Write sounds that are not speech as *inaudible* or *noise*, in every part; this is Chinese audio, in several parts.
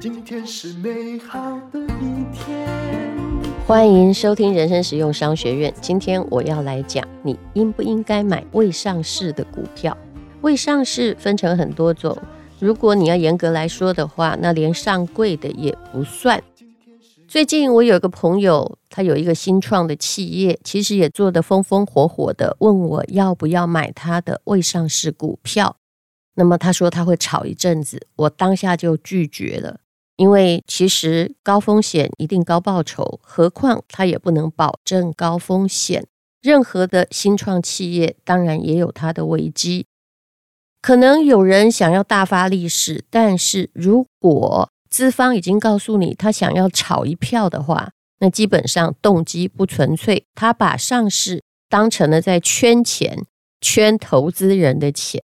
今天是美好的一天。欢迎收听人生实用商学院。今天我要来讲，你应不应该买未上市的股票？未上市分成很多种，如果你要严格来说的话，那连上柜的也不算。最近我有一个朋友，他有一个新创的企业，其实也做得风风火火的，问我要不要买他的未上市股票。那么他说他会炒一阵子，我当下就拒绝了。因为其实高风险一定高报酬，何况他也不能保证高风险。任何的新创企业当然也有它的危机，可能有人想要大发利市，但是如果资方已经告诉你他想要炒一票的话，那基本上动机不纯粹，他把上市当成了在圈钱，圈投资人的钱。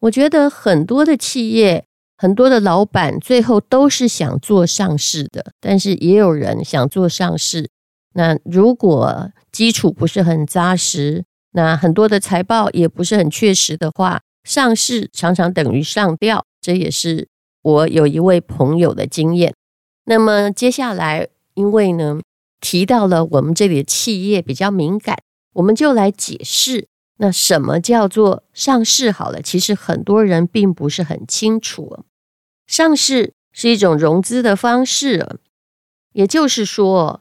我觉得很多的企业。很多的老板最后都是想做上市的，但是也有人想做上市。那如果基础不是很扎实，那很多的财报也不是很确实的话，上市常常等于上吊。这也是我有一位朋友的经验。那么接下来，因为呢提到了我们这里的企业比较敏感，我们就来解释。那什么叫做上市？好了，其实很多人并不是很清楚。上市是一种融资的方式，也就是说，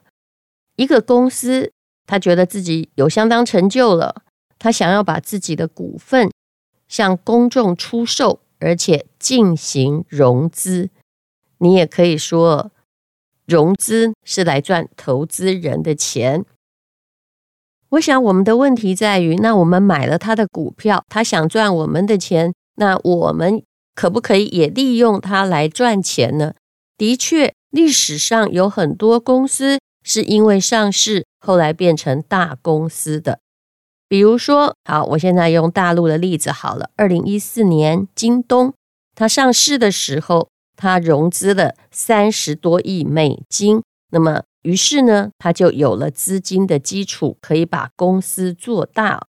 一个公司他觉得自己有相当成就了，他想要把自己的股份向公众出售，而且进行融资。你也可以说，融资是来赚投资人的钱。我想我们的问题在于，那我们买了他的股票，他想赚我们的钱，那我们可不可以也利用它来赚钱呢？的确，历史上有很多公司是因为上市后来变成大公司的。比如说，好，我现在用大陆的例子好了。二零一四年，京东它上市的时候，它融资了三十多亿美金，那么。于是呢，它就有了资金的基础，可以把公司做大。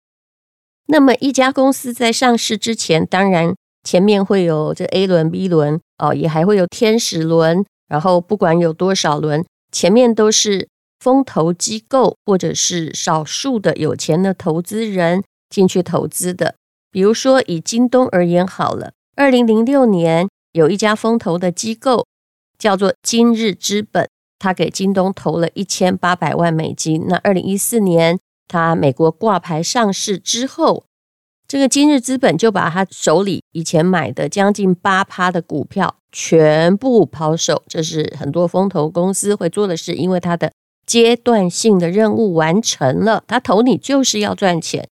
那么一家公司在上市之前，当然前面会有这 A 轮、B 轮哦，也还会有天使轮。然后不管有多少轮，前面都是风投机构或者是少数的有钱的投资人进去投资的。比如说以京东而言好了，二零零六年有一家风投的机构叫做今日资本。他给京东投了一千八百万美金。那二零一四年，他美国挂牌上市之后，这个今日资本就把他手里以前买的将近八趴的股票全部抛售。这是很多风投公司会做的事，因为他的阶段性的任务完成了。他投你就是要赚钱，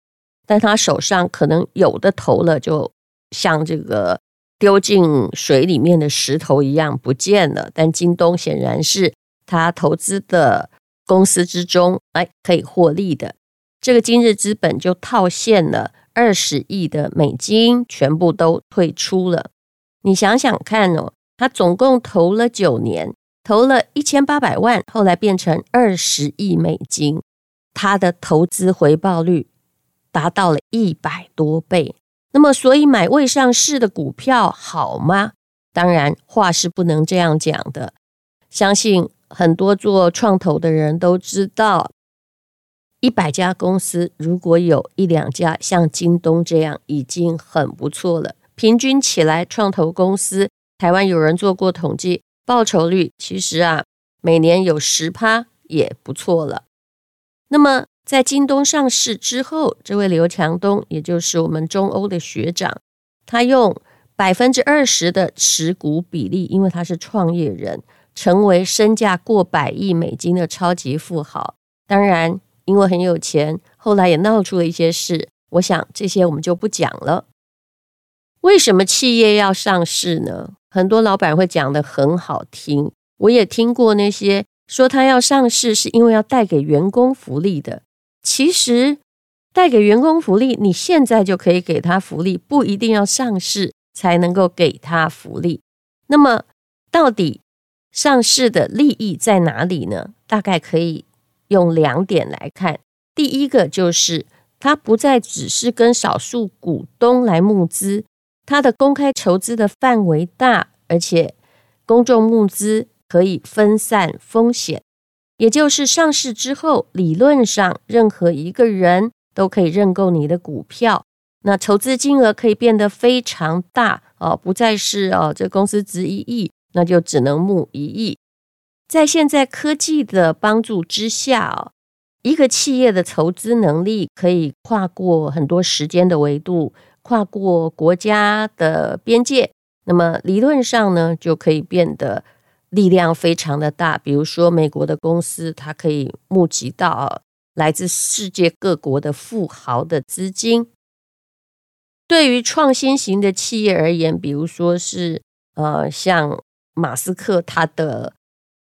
但他手上可能有的投了，就像这个丢进水里面的石头一样不见了。但京东显然是。他投资的公司之中，哎，可以获利的，这个今日资本就套现了二十亿的美金，全部都退出了。你想想看哦，他总共投了九年，投了一千八百万，后来变成二十亿美金，他的投资回报率达到了一百多倍。那么，所以买未上市的股票好吗？当然，话是不能这样讲的，相信。很多做创投的人都知道，一百家公司如果有一两家像京东这样，已经很不错了。平均起来，创投公司台湾有人做过统计，报酬率其实啊，每年有十趴也不错了。那么在京东上市之后，这位刘强东，也就是我们中欧的学长，他用百分之二十的持股比例，因为他是创业人。成为身价过百亿美金的超级富豪，当然因为很有钱，后来也闹出了一些事。我想这些我们就不讲了。为什么企业要上市呢？很多老板会讲得很好听，我也听过那些说他要上市是因为要带给员工福利的。其实带给员工福利，你现在就可以给他福利，不一定要上市才能够给他福利。那么到底？上市的利益在哪里呢？大概可以用两点来看。第一个就是它不再只是跟少数股东来募资，它的公开筹资的范围大，而且公众募资可以分散风险。也就是上市之后，理论上任何一个人都可以认购你的股票，那筹资金额可以变得非常大哦，不再是哦，这公司值一亿，那就只能募一亿。在现在科技的帮助之下哦，一个企业的筹资能力可以跨过很多时间的维度，跨过国家的边界，那么理论上呢，就可以变得。力量非常的大，比如说美国的公司，它可以募集到来自世界各国的富豪的资金。对于创新型的企业而言，比如说是呃像马斯克他的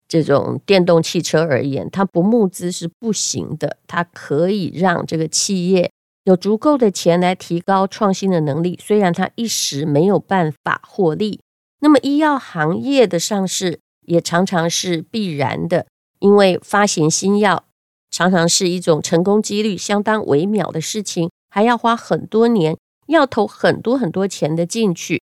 这种电动汽车而言，他不募资是不行的。他可以让这个企业有足够的钱来提高创新的能力，虽然他一时没有办法获利。那么医药行业的上市。也常常是必然的，因为发行新药常常是一种成功几率相当微妙的事情，还要花很多年，要投很多很多钱的进去。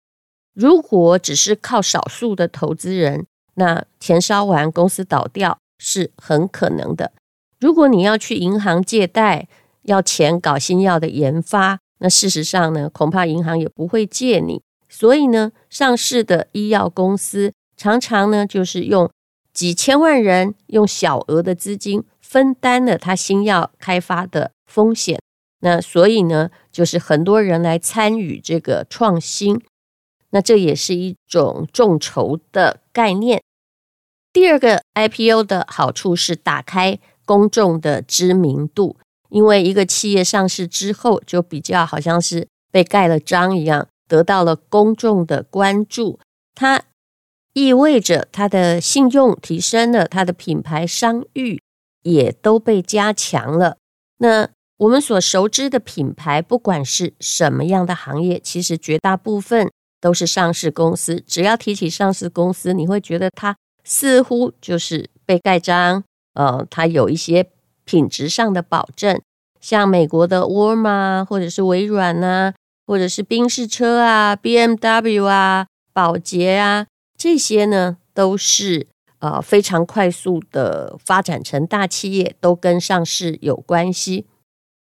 如果只是靠少数的投资人，那钱烧完，公司倒掉是很可能的。如果你要去银行借贷，要钱搞新药的研发，那事实上呢，恐怕银行也不会借你。所以呢，上市的医药公司。常常呢，就是用几千万人用小额的资金分担了他新药开发的风险。那所以呢，就是很多人来参与这个创新。那这也是一种众筹的概念。第二个 IPO 的好处是打开公众的知名度，因为一个企业上市之后，就比较好像是被盖了章一样，得到了公众的关注。它意味着它的信用提升了，它的品牌商誉也都被加强了。那我们所熟知的品牌，不管是什么样的行业，其实绝大部分都是上市公司。只要提起上市公司，你会觉得它似乎就是被盖章，呃，它有一些品质上的保证，像美国的沃尔玛，或者是微软呐、啊，或者是宾士车啊、BMW 啊、保洁啊。这些呢，都是呃非常快速的发展成大企业，都跟上市有关系。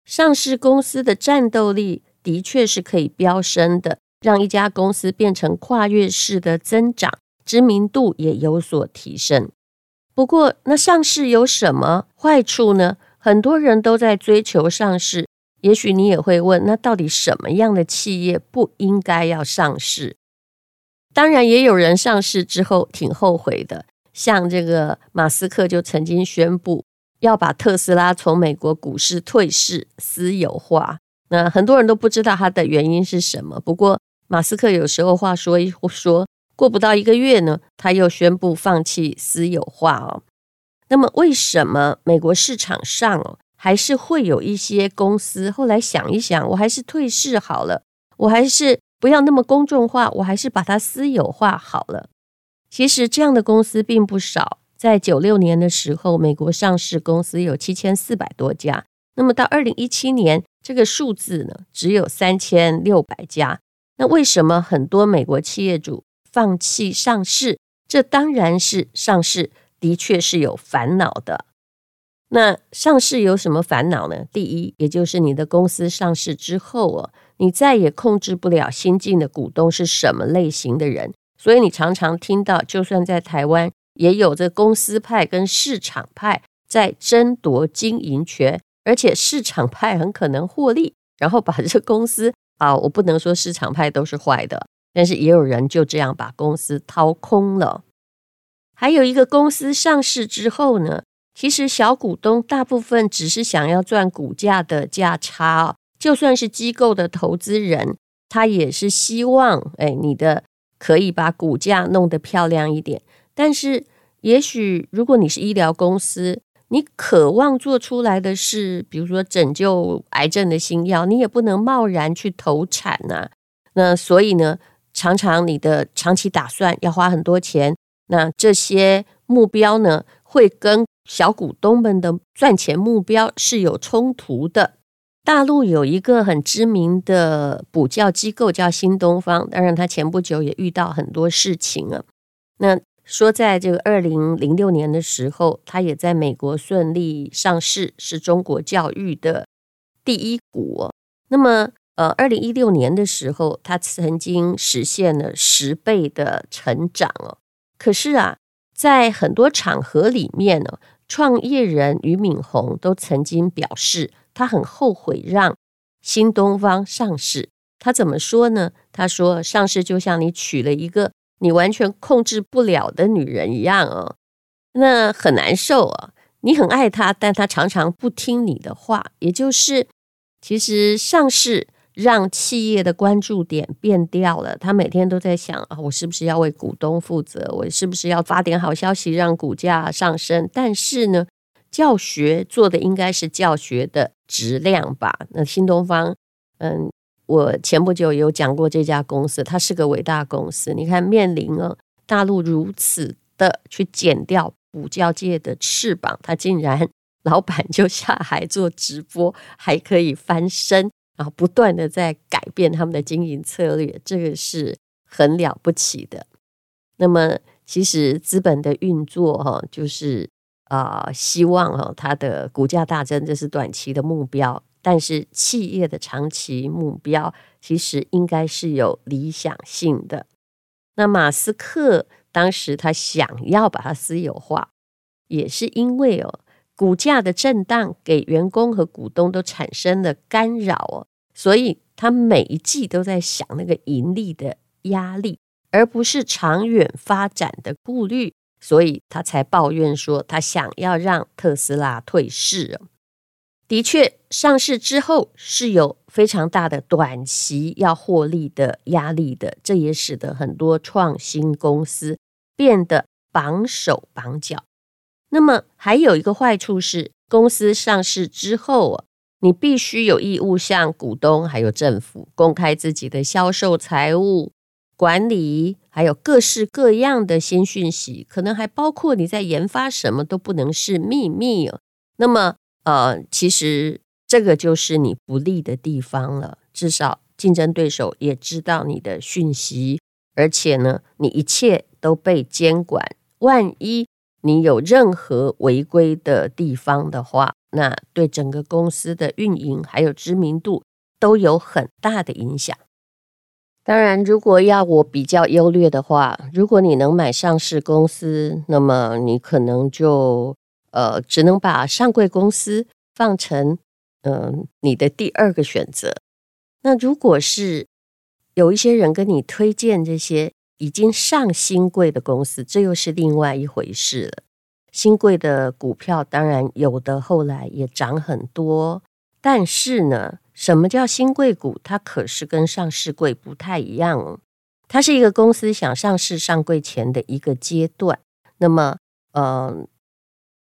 上市公司的战斗力的确是可以飙升的，让一家公司变成跨越式的增长，知名度也有所提升。不过，那上市有什么坏处呢？很多人都在追求上市，也许你也会问，那到底什么样的企业不应该要上市？当然，也有人上市之后挺后悔的，像这个马斯克就曾经宣布要把特斯拉从美国股市退市私有化。那很多人都不知道他的原因是什么。不过马斯克有时候话说一说，过不到一个月呢，他又宣布放弃私有化哦。那么为什么美国市场上哦还是会有一些公司后来想一想，我还是退市好了，我还是。不要那么公众化，我还是把它私有化好了。其实这样的公司并不少，在九六年的时候，美国上市公司有七千四百多家。那么到二零一七年，这个数字呢，只有三千六百家。那为什么很多美国企业主放弃上市？这当然是上市的确是有烦恼的。那上市有什么烦恼呢？第一，也就是你的公司上市之后哦。你再也控制不了新进的股东是什么类型的人，所以你常常听到，就算在台湾，也有着公司派跟市场派在争夺经营权，而且市场派很可能获利，然后把这公司啊，我不能说市场派都是坏的，但是也有人就这样把公司掏空了。还有一个公司上市之后呢，其实小股东大部分只是想要赚股价的价差。就算是机构的投资人，他也是希望，哎，你的可以把股价弄得漂亮一点。但是，也许如果你是医疗公司，你渴望做出来的是，比如说拯救癌症的新药，你也不能贸然去投产呐、那所以呢，常常你的长期打算要花很多钱，那这些目标呢，会跟小股东们的赚钱目标是有冲突的。大陆有一个很知名的补教机构叫新东方，当然他前不久也遇到很多事情啊。那说在这个二零零六年的时候，他也在美国顺利上市，是中国教育的第一股。那么，呃，二零一六年的时候，他曾经实现了十倍的成长哦。可是啊，在很多场合里面呢，创业人俞敏洪都曾经表示。他很后悔让新东方上市。他怎么说呢？他说：“上市就像你娶了一个你完全控制不了的女人一样哦，那很难受啊。你很爱她，但她常常不听你的话。也就是，其实上市让企业的关注点变掉了。他每天都在想啊，我是不是要为股东负责？我是不是要发点好消息让股价上升？但是呢，教学做的应该是教学的。”质量吧。那新东方，嗯，我前不久有讲过这家公司，它是个伟大公司。你看，面临了大陆如此的去剪掉补教界的翅膀，它竟然 *laughs* 老板就下海做直播，还可以翻身，然后不断的在改变他们的经营策略，这个是很了不起的。那么，其实资本的运作，哈，就是。啊、希望哦，它的股价大增，这是短期的目标。但是企业的长期目标其实应该是有理想性的。那马斯克当时他想要把它私有化，也是因为哦，股价的震荡给员工和股东都产生了干扰哦，所以他每一季都在想那个盈利的压力，而不是长远发展的顾虑。所以他才抱怨说，他想要让特斯拉退市。的确，上市之后是有非常大的短期要获利的压力的，这也使得很多创新公司变得绑手绑脚。那么还有一个坏处是，公司上市之后，你必须有义务向股东还有政府公开自己的销售财务。管理还有各式各样的新讯息，可能还包括你在研发什么都不能是秘密哦。那么，呃，其实这个就是你不利的地方了。至少竞争对手也知道你的讯息，而且呢，你一切都被监管。万一你有任何违规的地方的话，那对整个公司的运营还有知名度都有很大的影响。当然，如果要我比较优劣的话，如果你能买上市公司，那么你可能就呃只能把上柜公司放成嗯、你的第二个选择。那如果是有一些人跟你推荐这些已经上新贵的公司，这又是另外一回事了。新贵的股票当然有的后来也涨很多，但是呢。什么叫新贵股？它可是跟上市贵不太一样哦。它是一个公司想上市上柜前的一个阶段。那么，呃，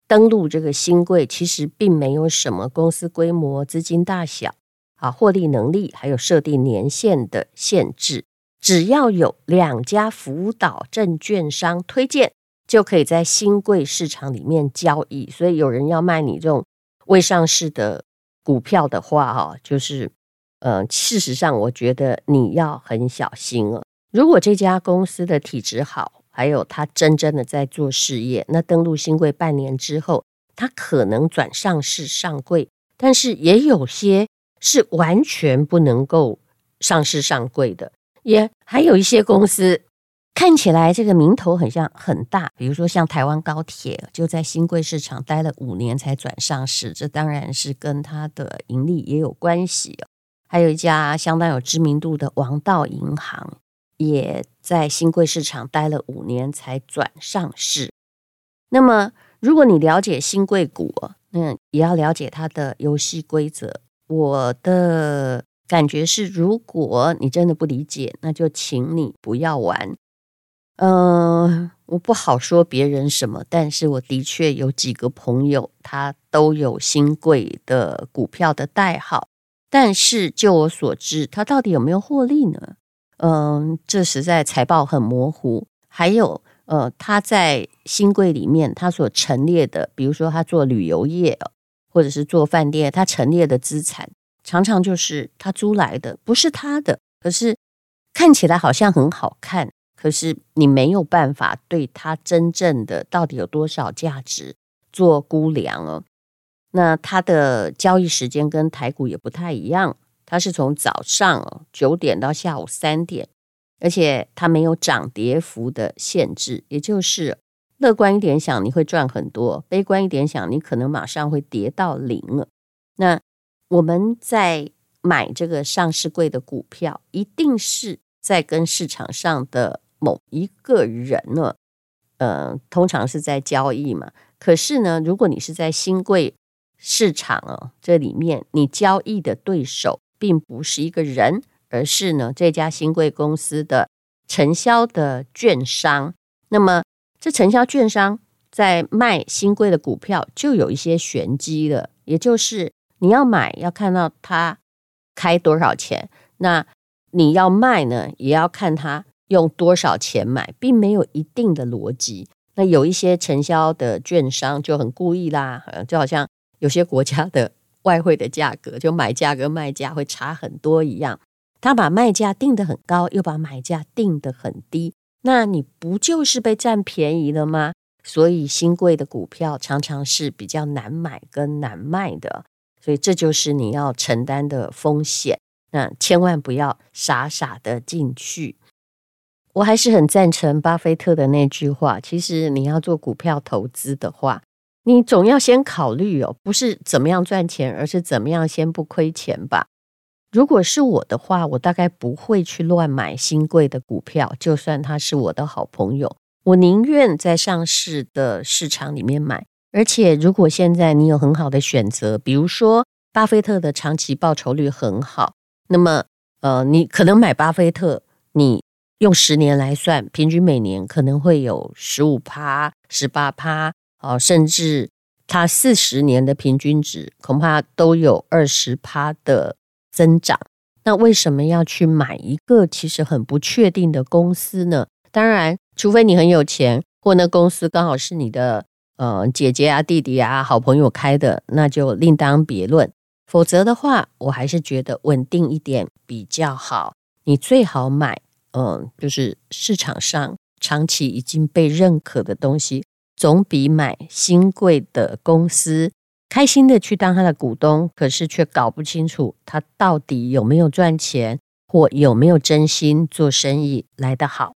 登录这个新贵其实并没有什么公司规模、资金大小啊、获利能力，还有设定年限的限制。只要有两家辅导证券商推荐，就可以在新贵市场里面交易。所以，有人要卖你这种未上市的。股票的话，哈，就是，呃，事实上，我觉得你要很小心哦。如果这家公司的体质好，还有他真正的在做事业，那登陆新贵半年之后，他可能转上市上柜。但是也有些是完全不能够上市上柜的，也还有一些公司。看起来这个名头很像很大，比如说像台湾高铁，就在新贵市场待了五年才转上市，这当然是跟它的盈利也有关系。还有一家相当有知名度的王道银行，也在新贵市场待了五年才转上市。那么，如果你了解新贵股，那也要了解它的游戏规则。我的感觉是，如果你真的不理解，那就请你不要玩。嗯、我不好说别人什么，但是我的确有几个朋友，他都有新贵的股票的代号，但是就我所知，他到底有没有获利呢？嗯、呃，这实在财报很模糊。还有，呃，他在新贵里面，他所陈列的，比如说他做旅游业，或者是做饭店，他陈列的资产，常常就是他租来的，不是他的，可是看起来好像很好看，可是你没有办法对他真正的到底有多少价值做估量哦。那它的交易时间跟台股也不太一样，它是从早上九点到下午三点，而且它没有涨跌幅的限制，也就是乐观一点想你会赚很多，悲观一点想你可能马上会跌到零了。那我们在买这个上市柜的股票，一定是在跟市场上的某一个人呢，呃，通常是在交易嘛。可是呢，如果你是在新柜，市场哦，这里面你交易的对手并不是一个人，而是呢这家新柜公司的承销的券商。那么这承销券商在卖新柜的股票，就有一些玄机了。也就是你要买，要看到他开多少钱；那你要卖呢，也要看他用多少钱买，并没有一定的逻辑。那有一些承销的券商就很故意啦，就好像。有些国家的外汇的价格，就买价跟卖价会差很多一样。他把卖价定得很高，又把买价定得很低，那你不就是被占便宜了吗？所以新贵的股票常常是比较难买跟难卖的，所以这就是你要承担的风险。那千万不要傻傻的进去。我还是很赞成巴菲特的那句话：其实你要做股票投资的话。你总要先考虑哦，不是怎么样赚钱，而是怎么样先不亏钱吧。如果是我的话，我大概不会去乱买新贵的股票，就算他是我的好朋友，我宁愿在上市的市场里面买。而且，如果现在你有很好的选择，比如说巴菲特的长期报酬率很好，那么呃，你可能买巴菲特，你用十年来算，平均每年可能会有十五趴、十八趴。哦，甚至他四十年的平均值恐怕都有二十趴的增长。那为什么要去买一个其实很不确定的公司呢？当然，除非你很有钱，或那公司刚好是你的呃姐姐啊、弟弟啊、好朋友开的，那就另当别论。否则的话，我还是觉得稳定一点比较好。你最好买，嗯、就是市场上长期已经被认可的东西。总比买新贵的公司，开心的去当他的股东，可是却搞不清楚他到底有没有赚钱，或有没有真心做生意来得好。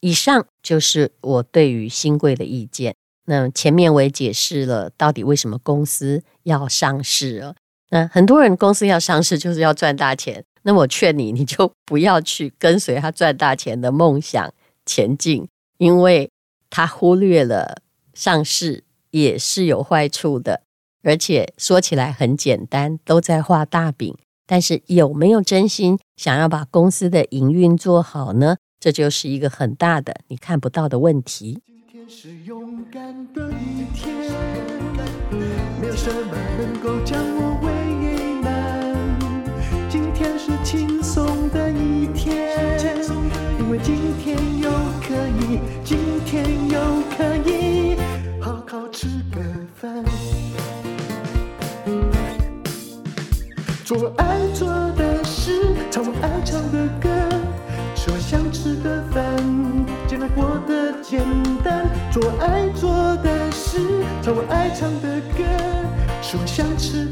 以上就是我对于新贵的意见。那前面我也解释了，到底为什么公司要上市了。那很多人公司要上市就是要赚大钱，那我劝你，你就不要去跟随他赚大钱的梦想前进，因为他忽略了。上市也是有坏处的，而且说起来很简单，都在画大饼。但是有没有真心想要把公司的营运做好呢？这就是一个很大的你看不到的问题。是勇敢的一天，没有什么能够将我想吃